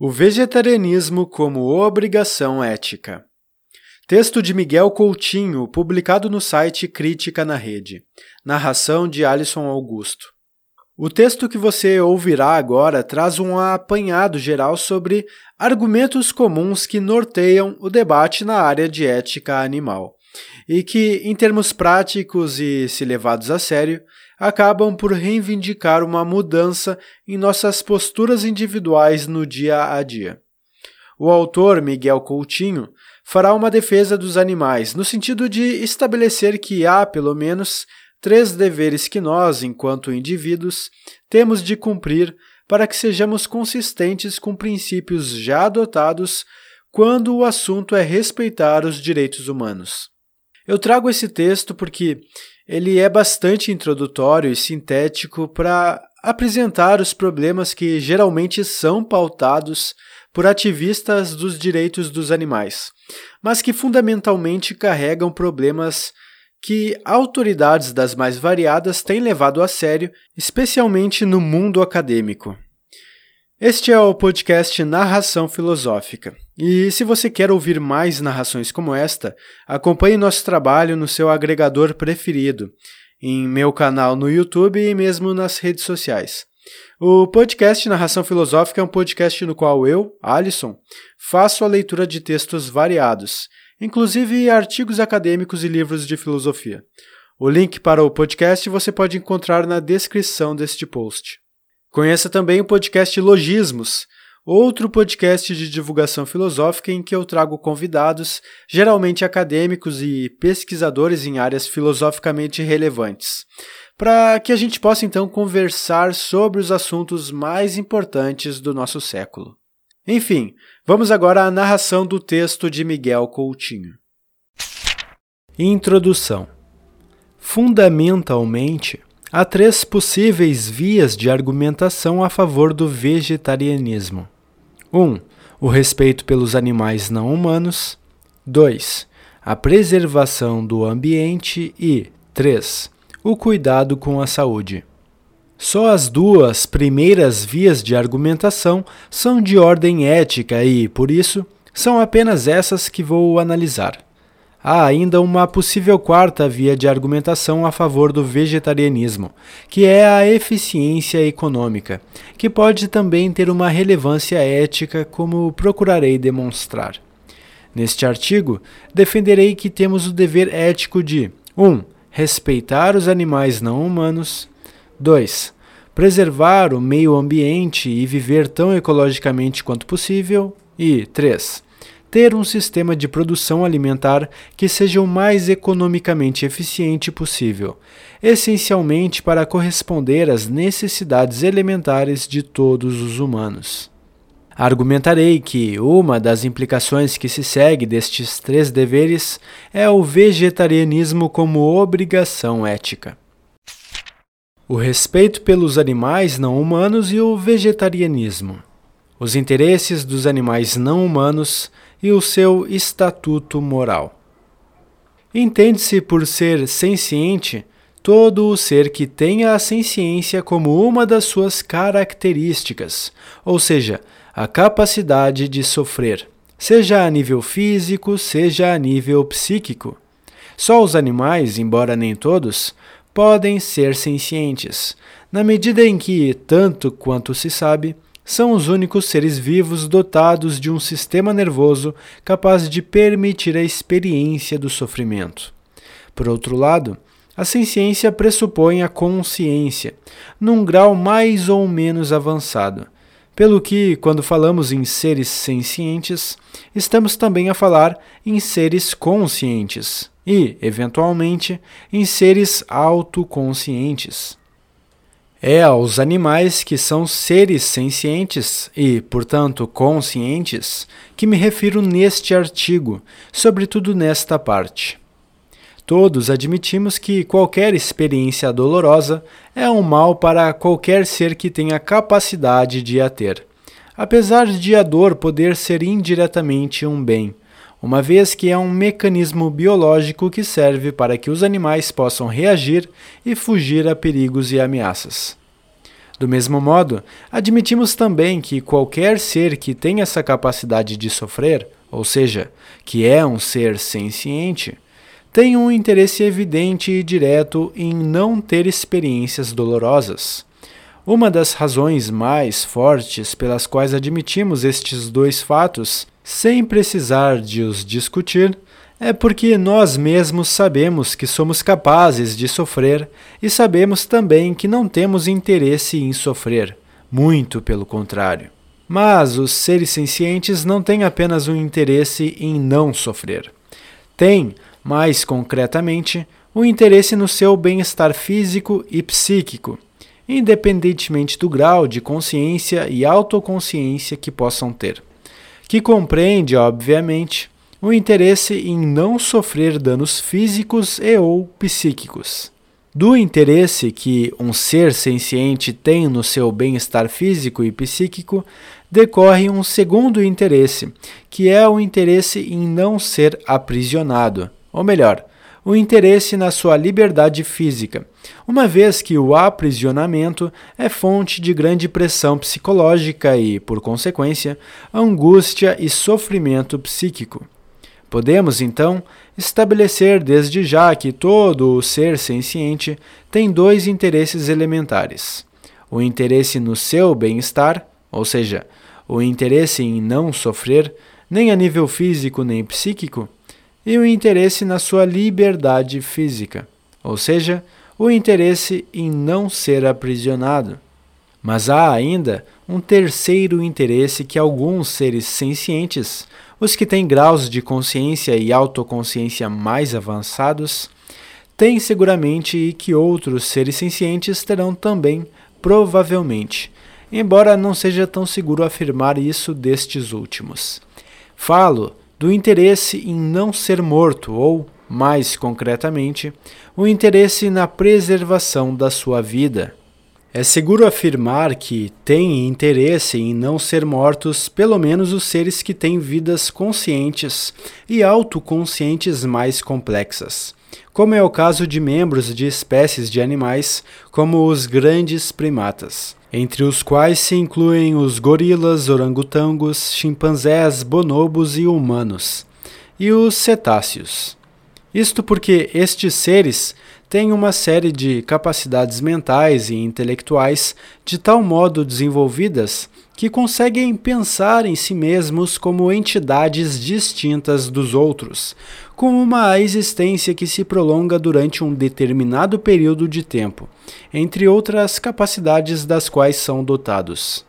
O vegetarianismo como obrigação ética. Texto de Miguel Coutinho, publicado no site Crítica na Rede. Narração de Alisson Augusto. O texto que você ouvirá agora traz um apanhado geral sobre argumentos comuns que norteiam o debate na área de ética animal e que, em termos práticos e se levados a sério, acabam por reivindicar uma mudança em nossas posturas individuais no dia a dia. O autor, Miguel Coutinho, fará uma defesa dos animais, no sentido de estabelecer que há, pelo menos, três deveres que nós, enquanto indivíduos, temos de cumprir para que sejamos consistentes com princípios já adotados quando o assunto é respeitar os direitos humanos. Eu trago esse texto porque ele é bastante introdutório e sintético para apresentar os problemas que geralmente são pautados por ativistas dos direitos dos animais, mas que fundamentalmente carregam problemas que autoridades das mais variadas têm levado a sério, especialmente no mundo acadêmico. Este é o podcast Narração Filosófica. E se você quer ouvir mais narrações como esta, acompanhe nosso trabalho no seu agregador preferido, em meu canal no YouTube e mesmo nas redes sociais. O podcast Narração Filosófica é um podcast no qual eu, Alisson, faço a leitura de textos variados, inclusive artigos acadêmicos e livros de filosofia. O link para o podcast você pode encontrar na descrição deste post. Conheça também o podcast Logismos, outro podcast de divulgação filosófica em que eu trago convidados, geralmente acadêmicos e pesquisadores em áreas filosoficamente relevantes, para que a gente possa então conversar sobre os assuntos mais importantes do nosso século. Enfim, vamos agora à narração do texto de Miguel Coutinho. Introdução. Fundamentalmente, Há três possíveis vias de argumentação a favor do vegetarianismo: 1. Um, o respeito pelos animais não humanos. 2. A preservação do ambiente. E 3. O cuidado com a saúde. Só as duas primeiras vias de argumentação são de ordem ética e, por isso, são apenas essas que vou analisar. Há ainda uma possível quarta via de argumentação a favor do vegetarianismo, que é a eficiência econômica, que pode também ter uma relevância ética, como procurarei demonstrar. Neste artigo, defenderei que temos o dever ético de 1. Um, respeitar os animais não humanos. 2. Preservar o meio ambiente e viver tão ecologicamente quanto possível. E 3 ter um sistema de produção alimentar que seja o mais economicamente eficiente possível, essencialmente para corresponder às necessidades elementares de todos os humanos. Argumentarei que uma das implicações que se segue destes três deveres é o vegetarianismo como obrigação ética. O respeito pelos animais não humanos e o vegetarianismo. Os interesses dos animais não humanos e o seu estatuto moral. Entende-se por ser senciente todo o ser que tenha a senciência como uma das suas características, ou seja, a capacidade de sofrer, seja a nível físico, seja a nível psíquico. Só os animais, embora nem todos, podem ser sencientes, na medida em que, tanto quanto se sabe, são os únicos seres vivos dotados de um sistema nervoso capaz de permitir a experiência do sofrimento. Por outro lado, a ciência pressupõe a consciência, num grau mais ou menos avançado, pelo que, quando falamos em seres sencientes, estamos também a falar em seres conscientes e, eventualmente, em seres autoconscientes. É aos animais que são seres sencientes e, portanto, conscientes que me refiro neste artigo, sobretudo nesta parte. Todos admitimos que qualquer experiência dolorosa é um mal para qualquer ser que tenha capacidade de a ter, apesar de a dor poder ser indiretamente um bem uma vez que é um mecanismo biológico que serve para que os animais possam reagir e fugir a perigos e ameaças. Do mesmo modo, admitimos também que qualquer ser que tem essa capacidade de sofrer, ou seja, que é um ser senciente, tem um interesse evidente e direto em não ter experiências dolorosas. Uma das razões mais fortes pelas quais admitimos estes dois fatos, sem precisar de os discutir, é porque nós mesmos sabemos que somos capazes de sofrer e sabemos também que não temos interesse em sofrer, muito pelo contrário. Mas os seres sencientes não têm apenas um interesse em não sofrer. Têm, mais concretamente, o um interesse no seu bem-estar físico e psíquico, independentemente do grau de consciência e autoconsciência que possam ter. Que compreende, obviamente, o interesse em não sofrer danos físicos e ou psíquicos. Do interesse que um ser senciente tem no seu bem-estar físico e psíquico, decorre um segundo interesse, que é o interesse em não ser aprisionado, ou melhor, o interesse na sua liberdade física, uma vez que o aprisionamento é fonte de grande pressão psicológica e, por consequência, angústia e sofrimento psíquico. Podemos, então, estabelecer desde já que todo o ser senciente tem dois interesses elementares: o interesse no seu bem-estar, ou seja, o interesse em não sofrer, nem a nível físico nem psíquico, e o interesse na sua liberdade física, ou seja, o interesse em não ser aprisionado. Mas há ainda um terceiro interesse que alguns seres sencientes os que têm graus de consciência e autoconsciência mais avançados têm seguramente e que outros seres sencientes terão também, provavelmente, embora não seja tão seguro afirmar isso destes últimos. Falo do interesse em não ser morto ou, mais concretamente, o interesse na preservação da sua vida. É seguro afirmar que têm interesse em não ser mortos pelo menos os seres que têm vidas conscientes e autoconscientes mais complexas, como é o caso de membros de espécies de animais como os grandes primatas, entre os quais se incluem os gorilas, orangotangos, chimpanzés, bonobos e humanos, e os cetáceos. Isto porque estes seres têm uma série de capacidades mentais e intelectuais de tal modo desenvolvidas que conseguem pensar em si mesmos como entidades distintas dos outros, com uma existência que se prolonga durante um determinado período de tempo, entre outras capacidades das quais são dotados.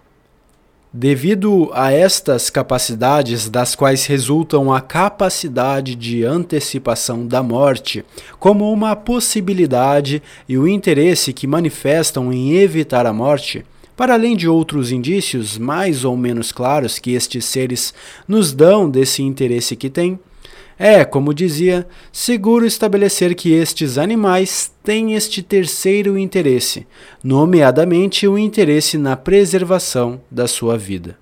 Devido a estas capacidades, das quais resultam a capacidade de antecipação da morte, como uma possibilidade e o interesse que manifestam em evitar a morte, para além de outros indícios mais ou menos claros que estes seres nos dão desse interesse que têm, é, como dizia, seguro estabelecer que estes animais têm este terceiro interesse, nomeadamente o interesse na preservação da sua vida.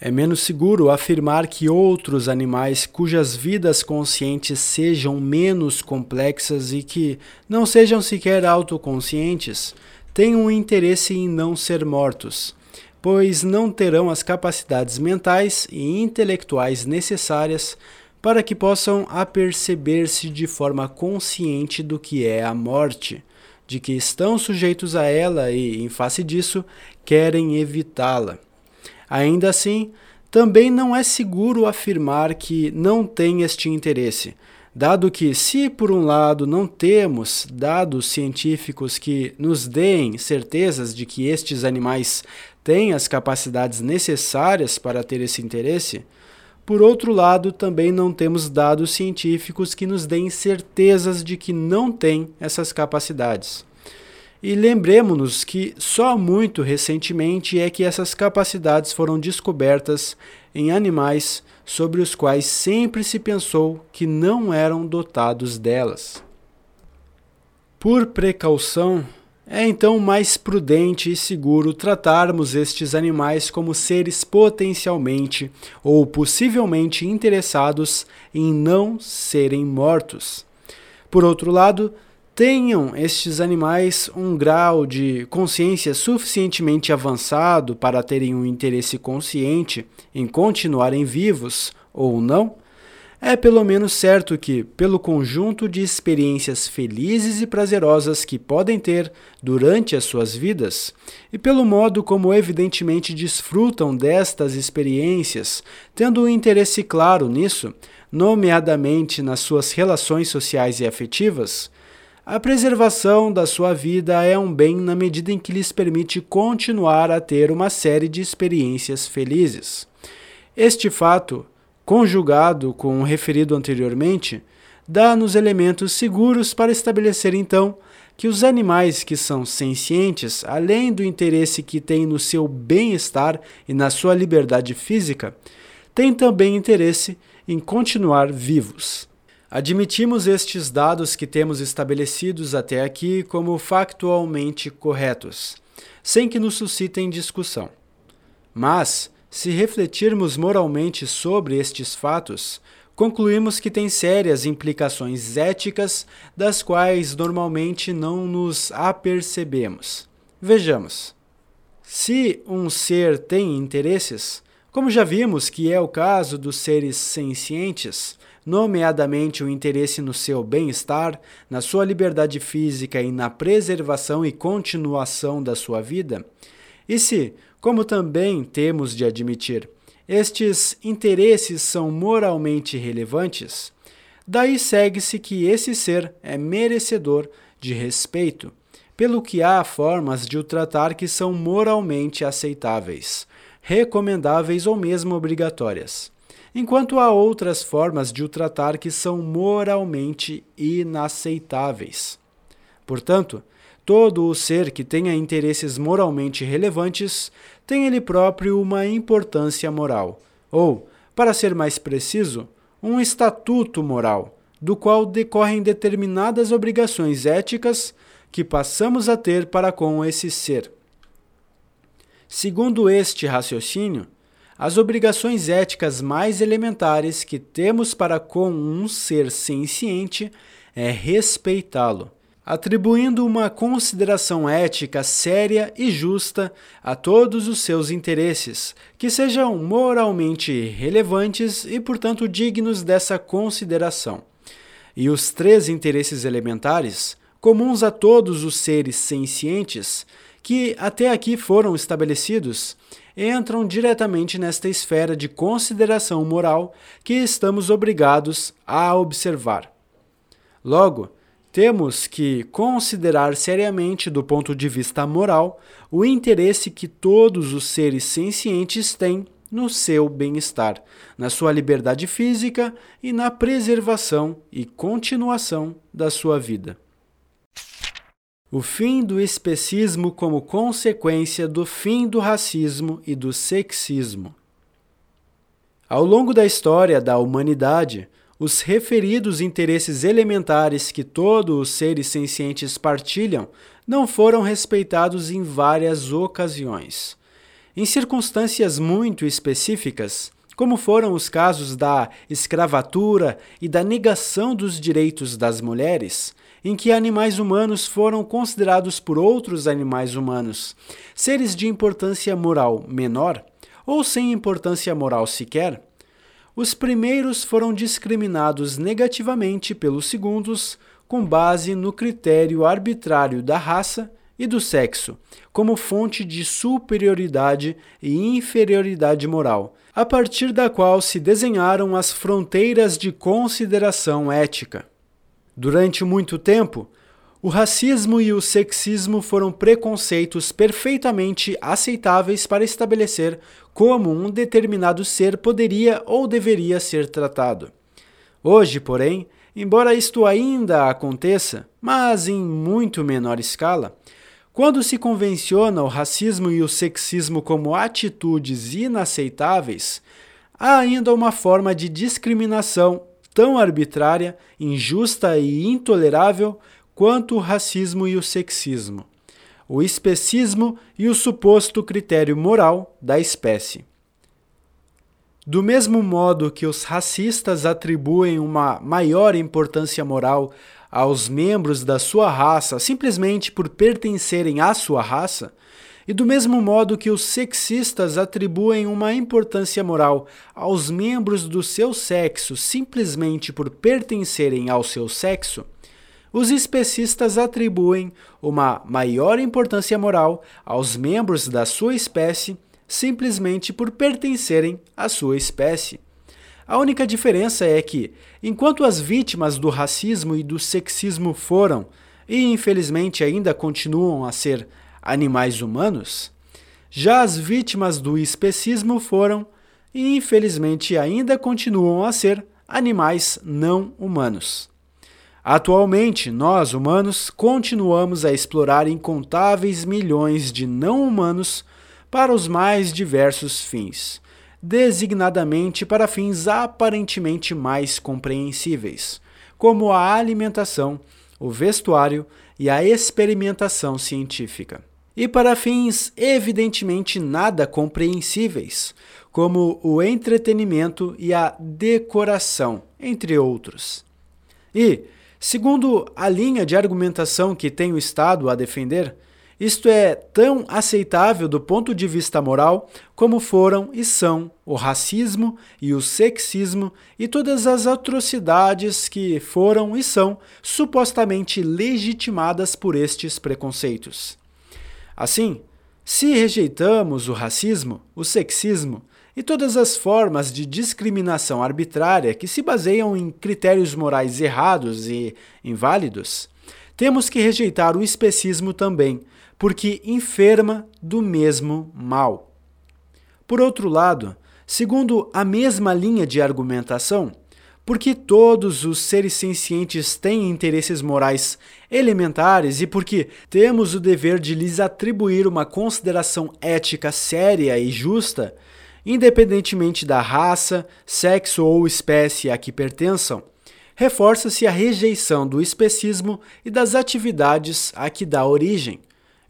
É menos seguro afirmar que outros animais cujas vidas conscientes sejam menos complexas e que não sejam sequer autoconscientes têm um interesse em não ser mortos, pois não terão as capacidades mentais e intelectuais necessárias para que possam aperceber-se de forma consciente do que é a morte, de que estão sujeitos a ela e, em face disso, querem evitá-la. Ainda assim, também não é seguro afirmar que não tem este interesse, dado que, se por um lado não temos dados científicos que nos deem certezas de que estes animais têm as capacidades necessárias para ter esse interesse, por outro lado, também não temos dados científicos que nos deem certezas de que não têm essas capacidades. E lembremos-nos que só muito recentemente é que essas capacidades foram descobertas em animais sobre os quais sempre se pensou que não eram dotados delas. Por precaução, é então mais prudente e seguro tratarmos estes animais como seres potencialmente ou possivelmente interessados em não serem mortos. Por outro lado, tenham estes animais um grau de consciência suficientemente avançado para terem um interesse consciente em continuarem vivos ou não, é pelo menos certo que, pelo conjunto de experiências felizes e prazerosas que podem ter durante as suas vidas, e pelo modo como evidentemente desfrutam destas experiências, tendo um interesse claro nisso, nomeadamente nas suas relações sociais e afetivas, a preservação da sua vida é um bem na medida em que lhes permite continuar a ter uma série de experiências felizes. Este fato conjugado com o referido anteriormente, dá-nos elementos seguros para estabelecer então que os animais que são sencientes, além do interesse que têm no seu bem-estar e na sua liberdade física, têm também interesse em continuar vivos. Admitimos estes dados que temos estabelecidos até aqui como factualmente corretos, sem que nos suscitem discussão. Mas, se refletirmos moralmente sobre estes fatos, concluímos que tem sérias implicações éticas das quais normalmente não nos apercebemos. Vejamos. Se um ser tem interesses, como já vimos que é o caso dos seres sencientes, nomeadamente o interesse no seu bem-estar, na sua liberdade física e na preservação e continuação da sua vida, e se, como também temos de admitir, estes interesses são moralmente relevantes, daí segue-se que esse ser é merecedor de respeito, pelo que há formas de o tratar que são moralmente aceitáveis, recomendáveis ou mesmo obrigatórias, enquanto há outras formas de o tratar que são moralmente inaceitáveis. Portanto, Todo o ser que tenha interesses moralmente relevantes tem ele próprio uma importância moral, ou, para ser mais preciso, um estatuto moral, do qual decorrem determinadas obrigações éticas que passamos a ter para com esse ser. Segundo este raciocínio, as obrigações éticas mais elementares que temos para com um ser senciente é respeitá-lo atribuindo uma consideração ética séria e justa a todos os seus interesses, que sejam moralmente relevantes e, portanto, dignos dessa consideração. E os três interesses elementares, comuns a todos os seres sencientes, que até aqui foram estabelecidos, entram diretamente nesta esfera de consideração moral que estamos obrigados a observar. Logo, temos que considerar seriamente, do ponto de vista moral, o interesse que todos os seres sencientes têm no seu bem-estar, na sua liberdade física e na preservação e continuação da sua vida. O fim do especismo como consequência do fim do racismo e do sexismo. Ao longo da história da humanidade, os referidos interesses elementares que todos os seres sencientes partilham não foram respeitados em várias ocasiões. Em circunstâncias muito específicas, como foram os casos da escravatura e da negação dos direitos das mulheres, em que animais humanos foram considerados por outros animais humanos seres de importância moral menor ou sem importância moral sequer, os primeiros foram discriminados negativamente pelos segundos com base no critério arbitrário da raça e do sexo, como fonte de superioridade e inferioridade moral, a partir da qual se desenharam as fronteiras de consideração ética. Durante muito tempo, o racismo e o sexismo foram preconceitos perfeitamente aceitáveis para estabelecer como um determinado ser poderia ou deveria ser tratado. Hoje, porém, embora isto ainda aconteça, mas em muito menor escala, quando se convenciona o racismo e o sexismo como atitudes inaceitáveis, há ainda uma forma de discriminação tão arbitrária, injusta e intolerável quanto o racismo e o sexismo, o especismo e o suposto critério moral da espécie. Do mesmo modo que os racistas atribuem uma maior importância moral aos membros da sua raça simplesmente por pertencerem à sua raça, e do mesmo modo que os sexistas atribuem uma importância moral aos membros do seu sexo simplesmente por pertencerem ao seu sexo, os especistas atribuem uma maior importância moral aos membros da sua espécie simplesmente por pertencerem à sua espécie. A única diferença é que, enquanto as vítimas do racismo e do sexismo foram, e infelizmente ainda continuam a ser, animais humanos, já as vítimas do especismo foram, e infelizmente ainda continuam a ser, animais não humanos. Atualmente, nós, humanos, continuamos a explorar incontáveis milhões de não humanos para os mais diversos fins designadamente para fins aparentemente mais compreensíveis, como a alimentação, o vestuário e a experimentação científica. E para fins evidentemente nada compreensíveis, como o entretenimento e a decoração, entre outros. E, segundo a linha de argumentação que tenho estado a defender, isto é tão aceitável do ponto de vista moral como foram e são o racismo e o sexismo e todas as atrocidades que foram e são supostamente legitimadas por estes preconceitos. Assim, se rejeitamos o racismo, o sexismo e todas as formas de discriminação arbitrária que se baseiam em critérios morais errados e inválidos, temos que rejeitar o especismo também, porque enferma do mesmo mal. Por outro lado, segundo a mesma linha de argumentação, porque todos os seres sencientes têm interesses morais elementares e porque temos o dever de lhes atribuir uma consideração ética séria e justa, independentemente da raça, sexo ou espécie a que pertençam, reforça-se a rejeição do especismo e das atividades a que dá origem,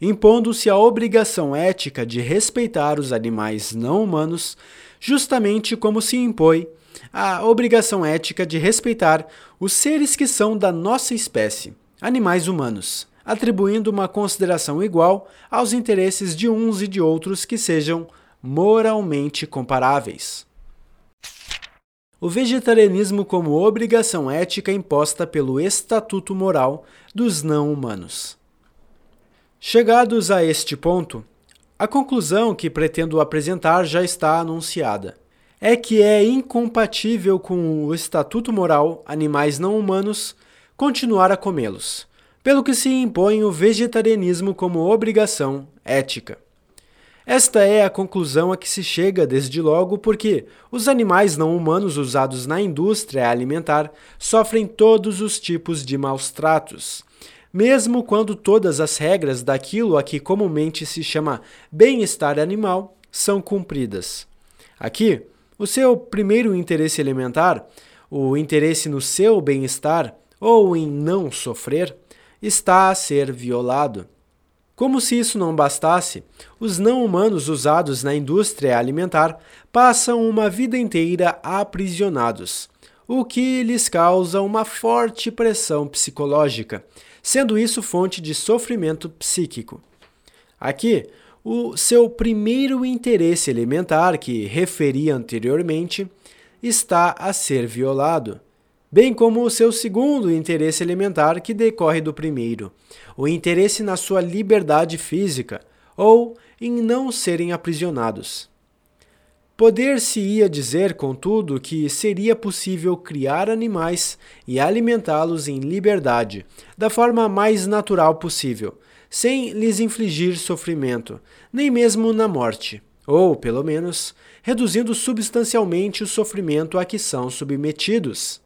impondo-se a obrigação ética de respeitar os animais não humanos, justamente como se impõe a obrigação ética de respeitar os seres que são da nossa espécie, animais humanos, atribuindo uma consideração igual aos interesses de uns e de outros que sejam moralmente comparáveis. O vegetarianismo como obrigação ética imposta pelo estatuto moral dos não humanos. Chegados a este ponto, a conclusão que pretendo apresentar já está anunciada. É que é incompatível com o estatuto moral animais não humanos continuar a comê-los, pelo que se impõe o vegetarianismo como obrigação ética. Esta é a conclusão a que se chega desde logo porque os animais não humanos usados na indústria alimentar sofrem todos os tipos de maus tratos mesmo quando todas as regras daquilo a que comumente se chama bem-estar animal são cumpridas. Aqui, o seu primeiro interesse elementar, o interesse no seu bem-estar ou em não sofrer, está a ser violado. Como se isso não bastasse, os não-humanos usados na indústria alimentar passam uma vida inteira aprisionados, o que lhes causa uma forte pressão psicológica, sendo isso fonte de sofrimento psíquico. Aqui, o seu primeiro interesse elementar, que referi anteriormente, está a ser violado, bem como o seu segundo interesse elementar, que decorre do primeiro, o interesse na sua liberdade física ou em não serem aprisionados. Poder-se-ia dizer, contudo, que seria possível criar animais e alimentá-los em liberdade, da forma mais natural possível, sem lhes infligir sofrimento, nem mesmo na morte, ou, pelo menos, reduzindo substancialmente o sofrimento a que são submetidos.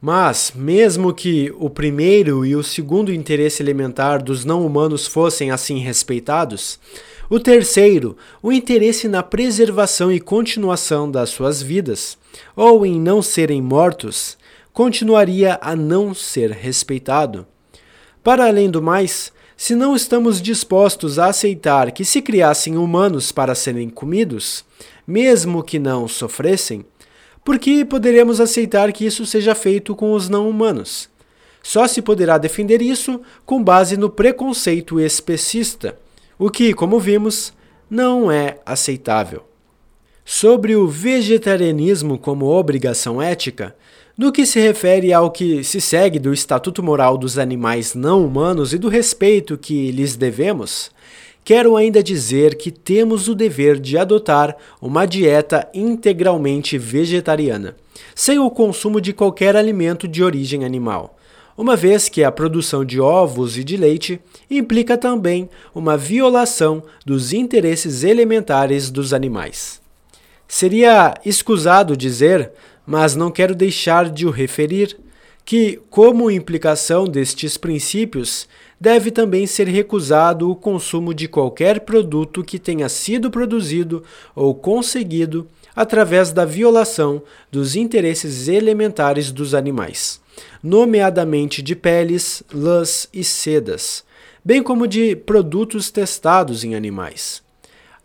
Mas, mesmo que o primeiro e o segundo interesse elementar dos não-humanos fossem assim respeitados, o terceiro, o interesse na preservação e continuação das suas vidas, ou em não serem mortos, continuaria a não ser respeitado. Para além do mais, se não estamos dispostos a aceitar que se criassem humanos para serem comidos, mesmo que não sofressem, por que poderemos aceitar que isso seja feito com os não humanos? Só se poderá defender isso com base no preconceito especista, o que, como vimos, não é aceitável. Sobre o vegetarianismo como obrigação ética, no que se refere ao que se segue do estatuto moral dos animais não humanos e do respeito que lhes devemos, quero ainda dizer que temos o dever de adotar uma dieta integralmente vegetariana, sem o consumo de qualquer alimento de origem animal, uma vez que a produção de ovos e de leite implica também uma violação dos interesses elementares dos animais. Seria escusado dizer, mas não quero deixar de o referir, que, como implicação destes princípios, deve também ser recusado o consumo de qualquer produto que tenha sido produzido ou conseguido através da violação dos interesses elementares dos animais, nomeadamente de peles, lãs e sedas, bem como de produtos testados em animais.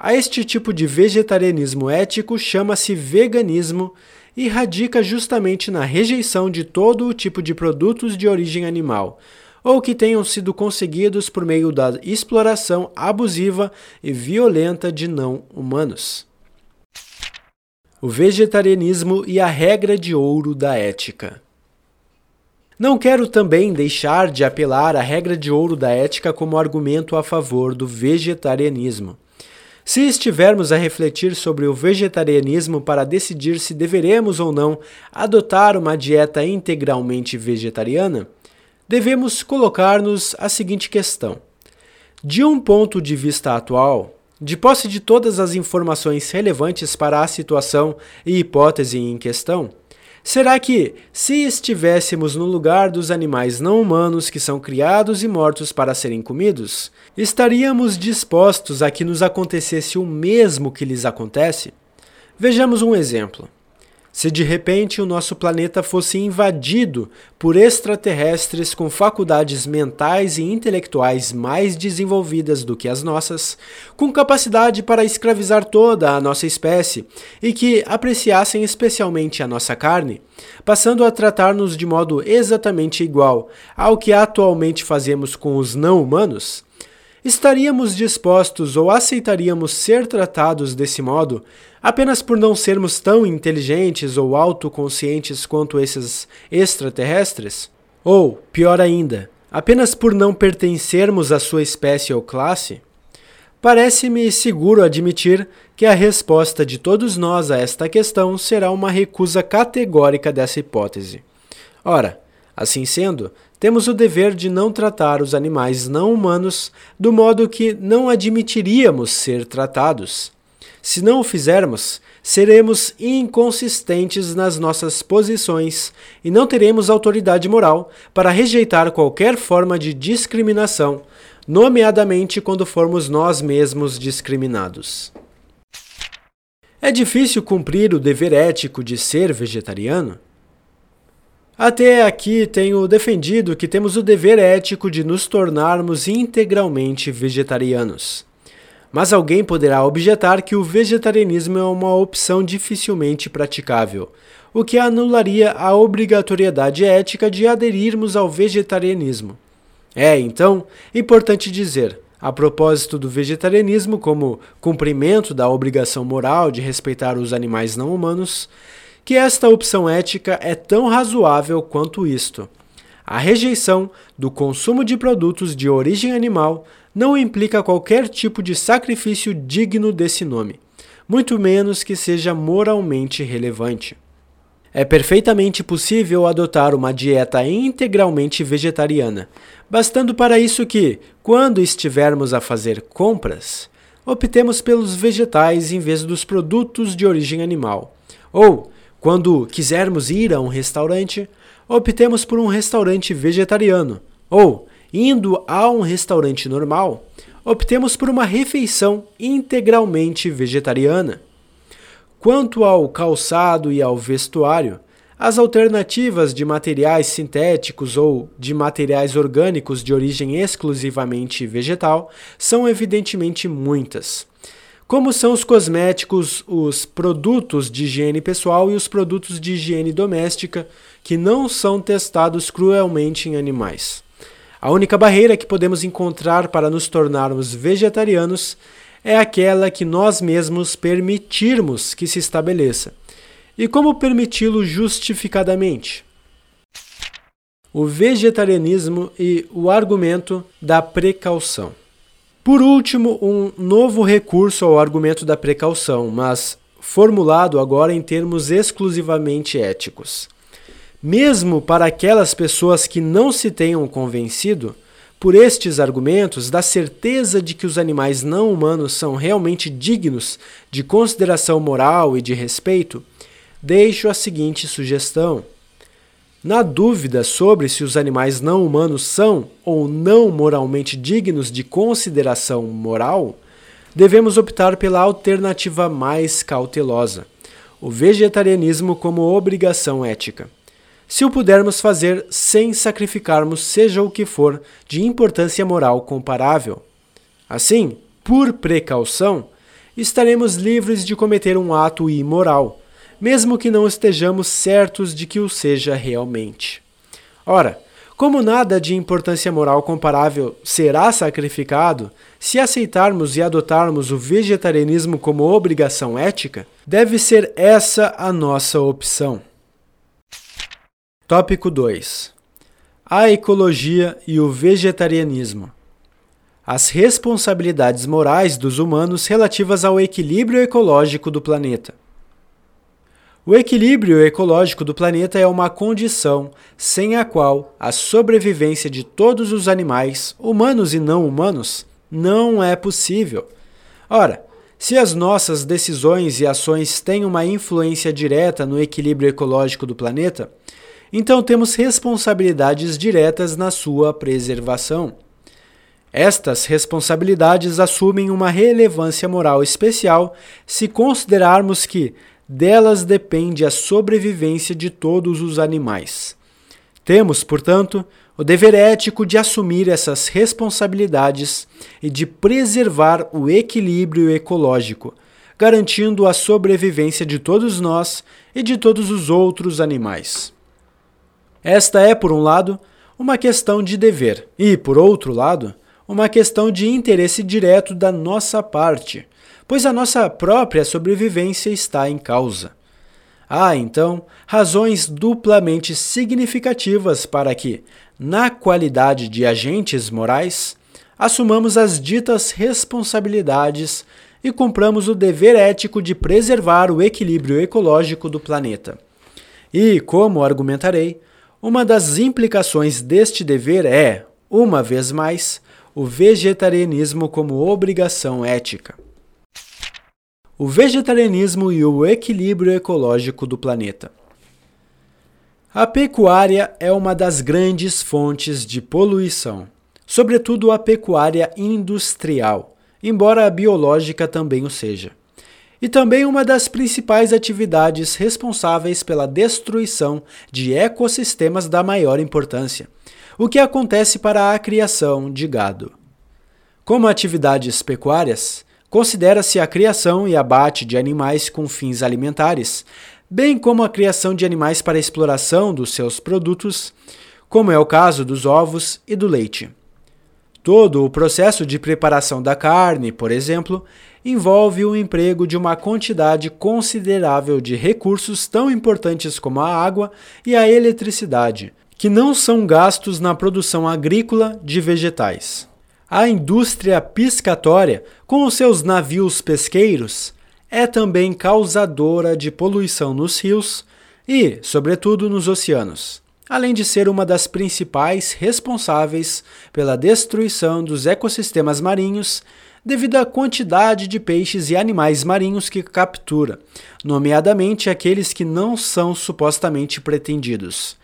A este tipo de vegetarianismo ético chama-se veganismo e radica justamente na rejeição de todo o tipo de produtos de origem animal, ou que tenham sido conseguidos por meio da exploração abusiva e violenta de não humanos. O vegetarianismo e a regra de ouro da ética. Não quero também deixar de apelar à regra de ouro da ética como argumento a favor do vegetarianismo. Se estivermos a refletir sobre o vegetarianismo para decidir se deveremos ou não adotar uma dieta integralmente vegetariana, devemos colocar-nos a seguinte questão: de um ponto de vista atual, de posse de todas as informações relevantes para a situação e hipótese em questão, Será que, se estivéssemos no lugar dos animais não humanos que são criados e mortos para serem comidos, estaríamos dispostos a que nos acontecesse o mesmo que lhes acontece? Vejamos um exemplo. Se de repente o nosso planeta fosse invadido por extraterrestres com faculdades mentais e intelectuais mais desenvolvidas do que as nossas, com capacidade para escravizar toda a nossa espécie e que apreciassem especialmente a nossa carne, passando a tratar-nos de modo exatamente igual ao que atualmente fazemos com os não humanos, estaríamos dispostos ou aceitaríamos ser tratados desse modo apenas por não sermos tão inteligentes ou autoconscientes quanto esses extraterrestres? Ou, pior ainda, apenas por não pertencermos à sua espécie ou classe? Parece-me seguro admitir que a resposta de todos nós a esta questão será uma recusa categórica dessa hipótese. Ora, assim sendo, temos o dever de não tratar os animais não humanos do modo que não admitiríamos ser tratados. Se não o fizermos, seremos inconsistentes nas nossas posições e não teremos autoridade moral para rejeitar qualquer forma de discriminação, nomeadamente quando formos nós mesmos discriminados. É difícil cumprir o dever ético de ser vegetariano? Até aqui tenho defendido que temos o dever ético de nos tornarmos integralmente vegetarianos. Mas alguém poderá objetar que o vegetarianismo é uma opção dificilmente praticável, o que anularia a obrigatoriedade ética de aderirmos ao vegetarianismo. É, então, importante dizer, a propósito do vegetarianismo como cumprimento da obrigação moral de respeitar os animais não humanos, que esta opção ética é tão razoável quanto isto. A rejeição do consumo de produtos de origem animal não implica qualquer tipo de sacrifício digno desse nome, muito menos que seja moralmente relevante. É perfeitamente possível adotar uma dieta integralmente vegetariana, bastando para isso que, quando estivermos a fazer compras, optemos pelos vegetais em vez dos produtos de origem animal, ou quando quisermos ir a um restaurante, optemos por um restaurante vegetariano. Ou, indo a um restaurante normal, optemos por uma refeição integralmente vegetariana. Quanto ao calçado e ao vestuário, as alternativas de materiais sintéticos ou de materiais orgânicos de origem exclusivamente vegetal são evidentemente muitas. Como são os cosméticos, os produtos de higiene pessoal e os produtos de higiene doméstica que não são testados cruelmente em animais. A única barreira que podemos encontrar para nos tornarmos vegetarianos é aquela que nós mesmos permitirmos que se estabeleça. E como permiti-lo justificadamente? O vegetarianismo e o argumento da precaução. Por último, um novo recurso ao argumento da precaução, mas formulado agora em termos exclusivamente éticos. Mesmo para aquelas pessoas que não se tenham convencido, por estes argumentos, da certeza de que os animais não humanos são realmente dignos de consideração moral e de respeito, deixo a seguinte sugestão. Na dúvida sobre se os animais não humanos são ou não moralmente dignos de consideração moral, devemos optar pela alternativa mais cautelosa: o vegetarianismo como obrigação ética. Se o pudermos fazer sem sacrificarmos seja o que for de importância moral comparável. Assim, por precaução, estaremos livres de cometer um ato imoral mesmo que não estejamos certos de que o seja realmente. Ora, como nada de importância moral comparável será sacrificado, se aceitarmos e adotarmos o vegetarianismo como obrigação ética, deve ser essa a nossa opção. Tópico 2: A ecologia e o vegetarianismo. As responsabilidades morais dos humanos relativas ao equilíbrio ecológico do planeta. O equilíbrio ecológico do planeta é uma condição sem a qual a sobrevivência de todos os animais, humanos e não humanos, não é possível. Ora, se as nossas decisões e ações têm uma influência direta no equilíbrio ecológico do planeta, então temos responsabilidades diretas na sua preservação. Estas responsabilidades assumem uma relevância moral especial se considerarmos que, delas depende a sobrevivência de todos os animais. Temos, portanto, o dever ético de assumir essas responsabilidades e de preservar o equilíbrio ecológico, garantindo a sobrevivência de todos nós e de todos os outros animais. Esta é, por um lado, uma questão de dever e, por outro lado, uma questão de interesse direto da nossa parte pois a nossa própria sobrevivência está em causa. Há, então, razões duplamente significativas para que, na qualidade de agentes morais, assumamos as ditas responsabilidades e cumpramos o dever ético de preservar o equilíbrio ecológico do planeta. E, como argumentarei, uma das implicações deste dever é, uma vez mais, o vegetarianismo como obrigação ética o vegetarianismo e o equilíbrio ecológico do planeta. A pecuária é uma das grandes fontes de poluição, sobretudo a pecuária industrial, embora a biológica também o seja. E também uma das principais atividades responsáveis pela destruição de ecossistemas da maior importância, o que acontece para a criação de gado. Como atividades pecuárias, Considera-se a criação e abate de animais com fins alimentares, bem como a criação de animais para exploração dos seus produtos, como é o caso dos ovos e do leite. Todo o processo de preparação da carne, por exemplo, envolve o emprego de uma quantidade considerável de recursos tão importantes como a água e a eletricidade, que não são gastos na produção agrícola de vegetais. A indústria piscatória, com os seus navios pesqueiros, é também causadora de poluição nos rios e, sobretudo, nos oceanos, além de ser uma das principais responsáveis pela destruição dos ecossistemas marinhos devido à quantidade de peixes e animais marinhos que captura, nomeadamente aqueles que não são supostamente pretendidos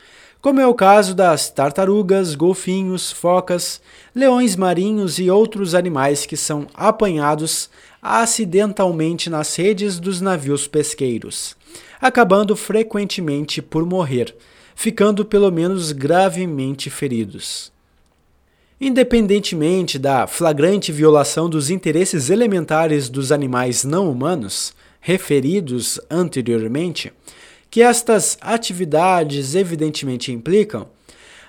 como é o caso das tartarugas, golfinhos, focas, leões marinhos e outros animais que são apanhados acidentalmente nas redes dos navios pesqueiros, acabando frequentemente por morrer, ficando pelo menos gravemente feridos. Independentemente da flagrante violação dos interesses elementares dos animais não humanos, referidos anteriormente, que estas atividades evidentemente implicam,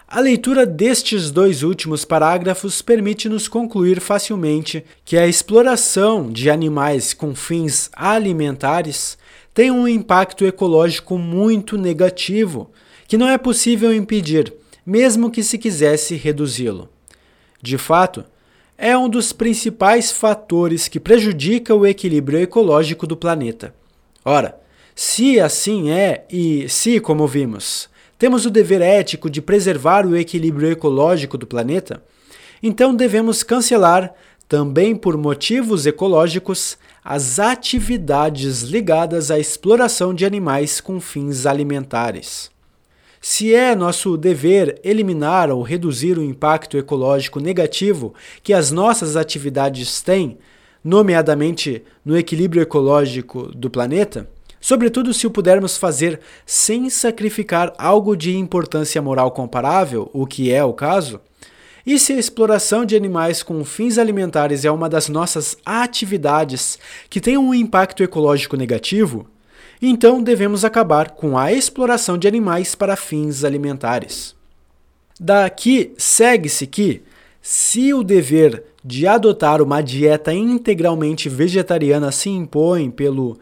a leitura destes dois últimos parágrafos permite-nos concluir facilmente que a exploração de animais com fins alimentares tem um impacto ecológico muito negativo, que não é possível impedir, mesmo que se quisesse reduzi-lo. De fato, é um dos principais fatores que prejudica o equilíbrio ecológico do planeta. Ora, se assim é, e se, como vimos, temos o dever ético de preservar o equilíbrio ecológico do planeta, então devemos cancelar, também por motivos ecológicos, as atividades ligadas à exploração de animais com fins alimentares. Se é nosso dever eliminar ou reduzir o impacto ecológico negativo que as nossas atividades têm, nomeadamente no equilíbrio ecológico do planeta, sobretudo se o pudermos fazer sem sacrificar algo de importância moral comparável, o que é o caso, e se a exploração de animais com fins alimentares é uma das nossas atividades que tem um impacto ecológico negativo, então devemos acabar com a exploração de animais para fins alimentares. Daqui segue-se que, se o dever de adotar uma dieta integralmente vegetariana se impõe pelo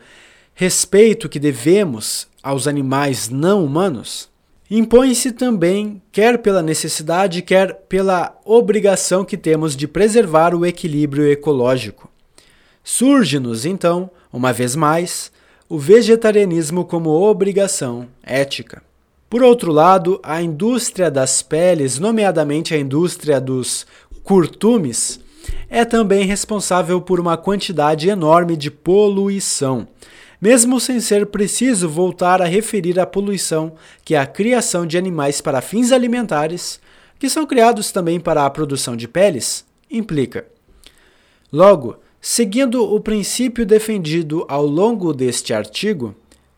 respeito que devemos aos animais não humanos, impõe-se também, quer pela necessidade, quer pela obrigação que temos de preservar o equilíbrio ecológico. Surge-nos, então, uma vez mais, o vegetarianismo como obrigação ética. Por outro lado, a indústria das peles, nomeadamente a indústria dos curtumes, é também responsável por uma quantidade enorme de poluição, mesmo sem ser preciso voltar a referir a poluição que é a criação de animais para fins alimentares, que são criados também para a produção de peles, implica. Logo, Seguindo o princípio defendido ao longo deste artigo,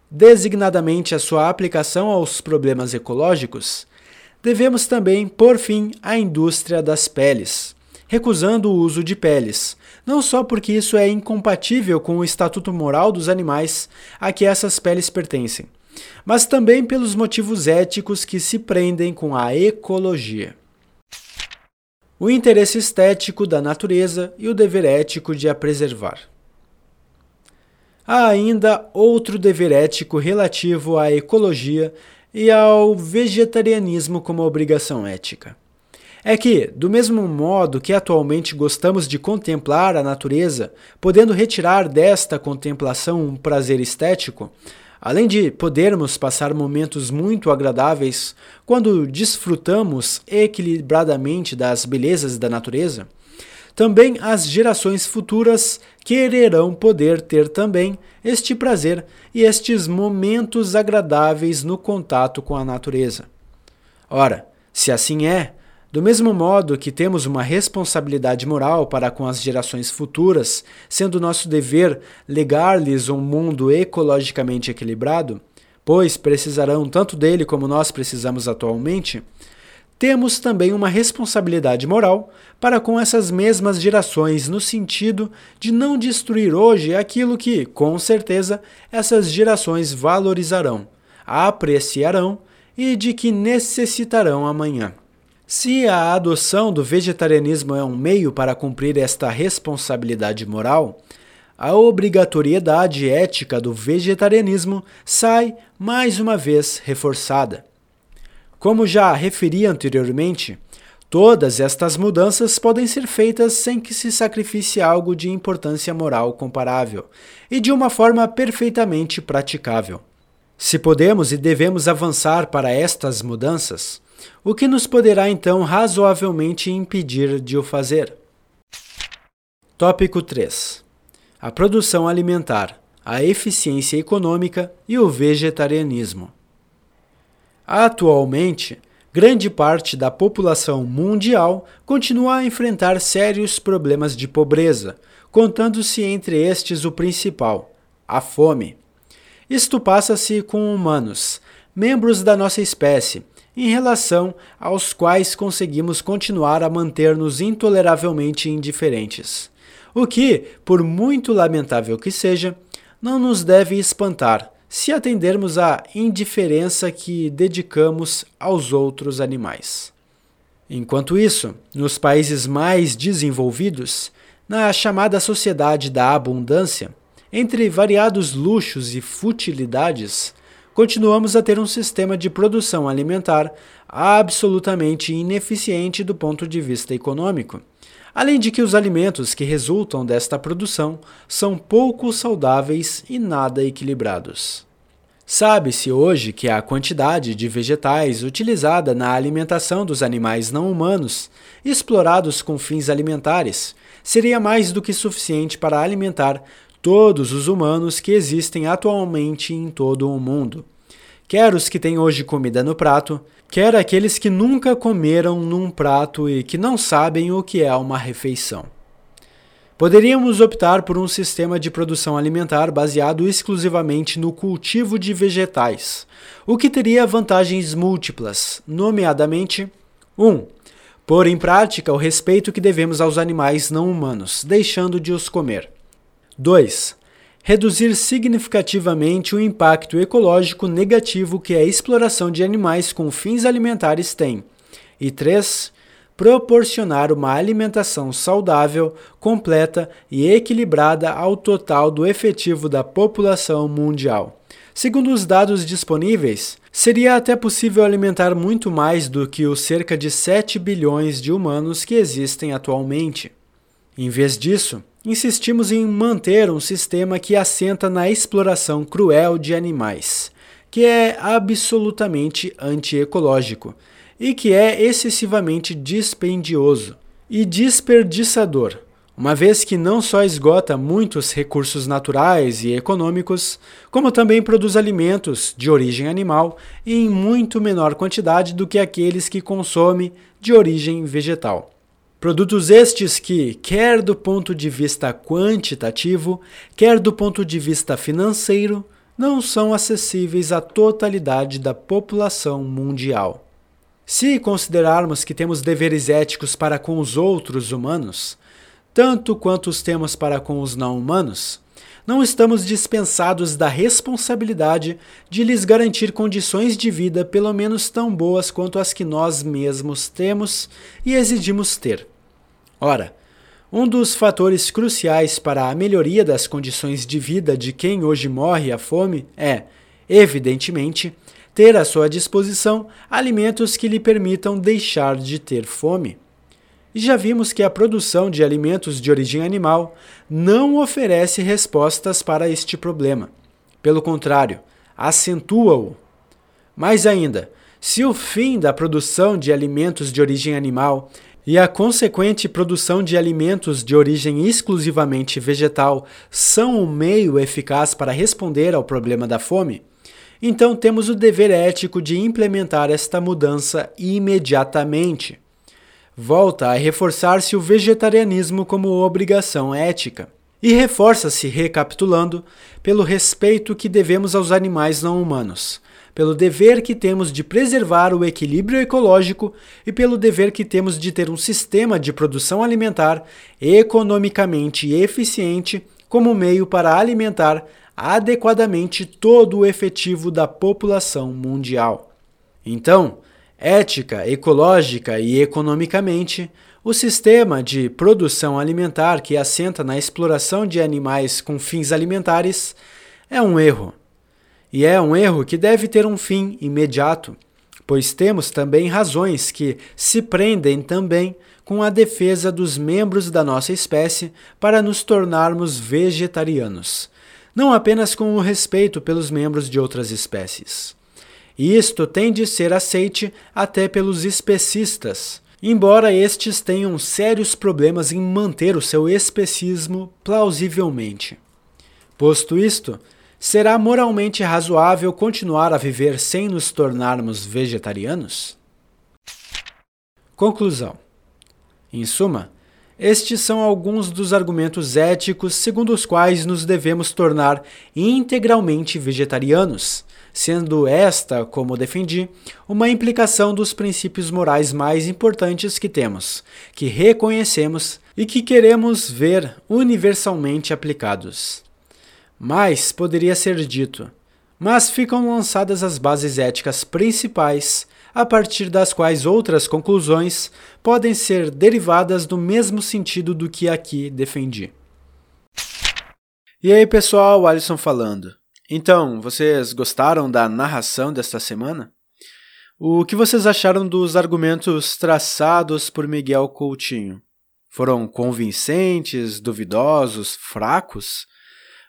designadamente a sua aplicação aos problemas ecológicos, devemos também por fim à indústria das peles, recusando o uso de peles, não só porque isso é incompatível com o estatuto moral dos animais a que essas peles pertencem, mas também pelos motivos éticos que se prendem com a ecologia o interesse estético da natureza e o dever ético de a preservar. Há ainda outro dever ético relativo à ecologia e ao vegetarianismo como obrigação ética. É que, do mesmo modo que atualmente gostamos de contemplar a natureza, podendo retirar desta contemplação um prazer estético, Além de podermos passar momentos muito agradáveis quando desfrutamos equilibradamente das belezas da natureza, também as gerações futuras quererão poder ter também este prazer e estes momentos agradáveis no contato com a natureza. Ora, se assim é, do mesmo modo que temos uma responsabilidade moral para com as gerações futuras, sendo nosso dever legar-lhes um mundo ecologicamente equilibrado, pois precisarão tanto dele como nós precisamos atualmente, temos também uma responsabilidade moral para com essas mesmas gerações, no sentido de não destruir hoje aquilo que, com certeza, essas gerações valorizarão, apreciarão e de que necessitarão amanhã. Se a adoção do vegetarianismo é um meio para cumprir esta responsabilidade moral, a obrigatoriedade ética do vegetarianismo sai mais uma vez reforçada. Como já referi anteriormente, todas estas mudanças podem ser feitas sem que se sacrifique algo de importância moral comparável e de uma forma perfeitamente praticável. Se podemos e devemos avançar para estas mudanças, o que nos poderá então razoavelmente impedir de o fazer? Tópico 3: A produção alimentar, a eficiência econômica e o vegetarianismo. Atualmente, grande parte da população mundial continua a enfrentar sérios problemas de pobreza, contando-se entre estes o principal, a fome. Isto passa-se com humanos, membros da nossa espécie, em relação aos quais conseguimos continuar a manter-nos intoleravelmente indiferentes. O que, por muito lamentável que seja, não nos deve espantar se atendermos à indiferença que dedicamos aos outros animais. Enquanto isso, nos países mais desenvolvidos, na chamada sociedade da abundância, entre variados luxos e futilidades, continuamos a ter um sistema de produção alimentar absolutamente ineficiente do ponto de vista econômico. Além de que os alimentos que resultam desta produção são pouco saudáveis e nada equilibrados. Sabe-se hoje que a quantidade de vegetais utilizada na alimentação dos animais não humanos, explorados com fins alimentares, seria mais do que suficiente para alimentar todos os humanos que existem atualmente em todo o mundo. Quer os que têm hoje comida no prato, quer aqueles que nunca comeram num prato e que não sabem o que é uma refeição. Poderíamos optar por um sistema de produção alimentar baseado exclusivamente no cultivo de vegetais, o que teria vantagens múltiplas, nomeadamente 1. Um, pôr em prática o respeito que devemos aos animais não humanos, deixando de os comer. 2. Reduzir significativamente o impacto ecológico negativo que a exploração de animais com fins alimentares tem. E 3 proporcionar uma alimentação saudável, completa e equilibrada ao total do efetivo da população mundial. Segundo os dados disponíveis, seria até possível alimentar muito mais do que os cerca de 7 bilhões de humanos que existem atualmente. Em vez disso, insistimos em manter um sistema que assenta na exploração cruel de animais, que é absolutamente antiecológico e que é excessivamente dispendioso e desperdiçador, uma vez que não só esgota muitos recursos naturais e econômicos, como também produz alimentos de origem animal em muito menor quantidade do que aqueles que consome de origem vegetal. Produtos estes que, quer do ponto de vista quantitativo, quer do ponto de vista financeiro, não são acessíveis à totalidade da população mundial. Se considerarmos que temos deveres éticos para com os outros humanos, tanto quanto os temos para com os não humanos, não estamos dispensados da responsabilidade de lhes garantir condições de vida pelo menos tão boas quanto as que nós mesmos temos e exigimos ter. Ora, um dos fatores cruciais para a melhoria das condições de vida de quem hoje morre à fome é, evidentemente, ter à sua disposição alimentos que lhe permitam deixar de ter fome. E já vimos que a produção de alimentos de origem animal não oferece respostas para este problema. Pelo contrário, acentua-o. Mais ainda, se o fim da produção de alimentos de origem animal e a consequente produção de alimentos de origem exclusivamente vegetal são um meio eficaz para responder ao problema da fome, então temos o dever ético de implementar esta mudança imediatamente. Volta a reforçar-se o vegetarianismo como obrigação ética. E reforça-se, recapitulando, pelo respeito que devemos aos animais não humanos, pelo dever que temos de preservar o equilíbrio ecológico e pelo dever que temos de ter um sistema de produção alimentar economicamente eficiente como meio para alimentar adequadamente todo o efetivo da população mundial. Então, ética, ecológica e economicamente, o sistema de produção alimentar que assenta na exploração de animais com fins alimentares é um erro. E é um erro que deve ter um fim imediato, pois temos também razões que se prendem também com a defesa dos membros da nossa espécie para nos tornarmos vegetarianos não apenas com o respeito pelos membros de outras espécies. Isto tem de ser aceite até pelos especistas, embora estes tenham sérios problemas em manter o seu especismo plausivelmente. Posto isto, será moralmente razoável continuar a viver sem nos tornarmos vegetarianos? Conclusão. Em suma, estes são alguns dos argumentos éticos segundo os quais nos devemos tornar integralmente vegetarianos, sendo esta, como defendi, uma implicação dos princípios morais mais importantes que temos, que reconhecemos e que queremos ver universalmente aplicados. Mais poderia ser dito, mas ficam lançadas as bases éticas principais, a partir das quais outras conclusões podem ser derivadas do mesmo sentido do que aqui defendi. E aí, pessoal, Alisson falando. Então, vocês gostaram da narração desta semana? O que vocês acharam dos argumentos traçados por Miguel Coutinho? Foram convincentes, duvidosos, fracos?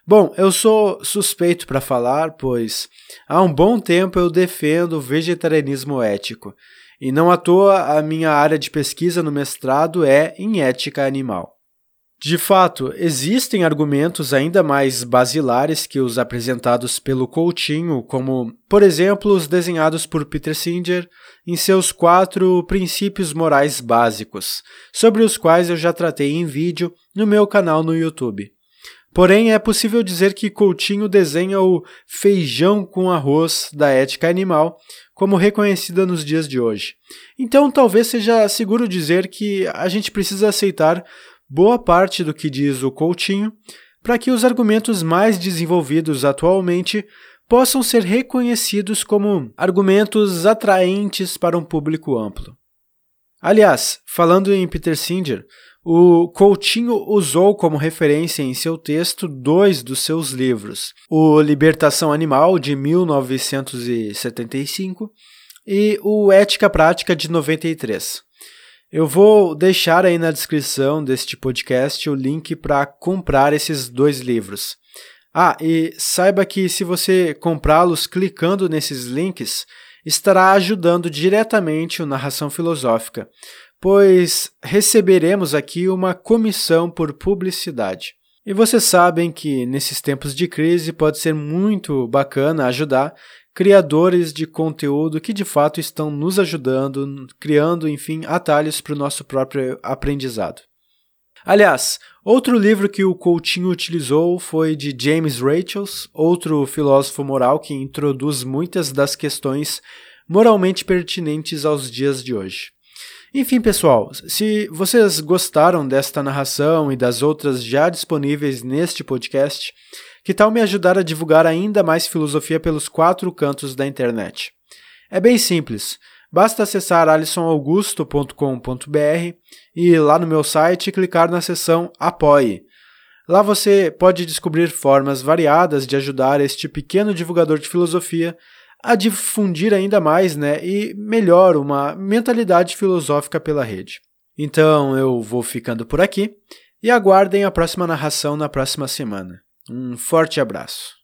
Bom, eu sou suspeito para falar, pois há um bom tempo eu defendo o vegetarianismo ético, e não à toa a minha área de pesquisa no mestrado é em ética animal. De fato, existem argumentos ainda mais basilares que os apresentados pelo Coutinho, como, por exemplo, os desenhados por Peter Singer em seus quatro princípios morais básicos, sobre os quais eu já tratei em vídeo no meu canal no YouTube. Porém, é possível dizer que Coutinho desenha o feijão com arroz da ética animal como reconhecida nos dias de hoje. Então, talvez seja seguro dizer que a gente precisa aceitar boa parte do que diz o Coutinho para que os argumentos mais desenvolvidos atualmente possam ser reconhecidos como argumentos atraentes para um público amplo. Aliás, falando em Peter Singer, o Coutinho usou como referência em seu texto dois dos seus livros, o Libertação Animal, de 1975, e o Ética Prática, de 93. Eu vou deixar aí na descrição deste podcast o link para comprar esses dois livros. Ah, e saiba que se você comprá-los clicando nesses links, estará ajudando diretamente o Narração Filosófica, pois receberemos aqui uma comissão por publicidade. E vocês sabem que nesses tempos de crise pode ser muito bacana ajudar criadores de conteúdo que de fato estão nos ajudando, criando, enfim, atalhos para o nosso próprio aprendizado. Aliás, outro livro que o Coutinho utilizou foi de James Rachels, outro filósofo moral que introduz muitas das questões moralmente pertinentes aos dias de hoje. Enfim, pessoal, se vocês gostaram desta narração e das outras já disponíveis neste podcast, que tal me ajudar a divulgar ainda mais filosofia pelos quatro cantos da internet? É bem simples. Basta acessar alisonaugusto.com.br e lá no meu site clicar na seção Apoie. Lá você pode descobrir formas variadas de ajudar este pequeno divulgador de filosofia a difundir ainda mais né, e melhor uma mentalidade filosófica pela rede. Então eu vou ficando por aqui e aguardem a próxima narração na próxima semana. Um forte abraço.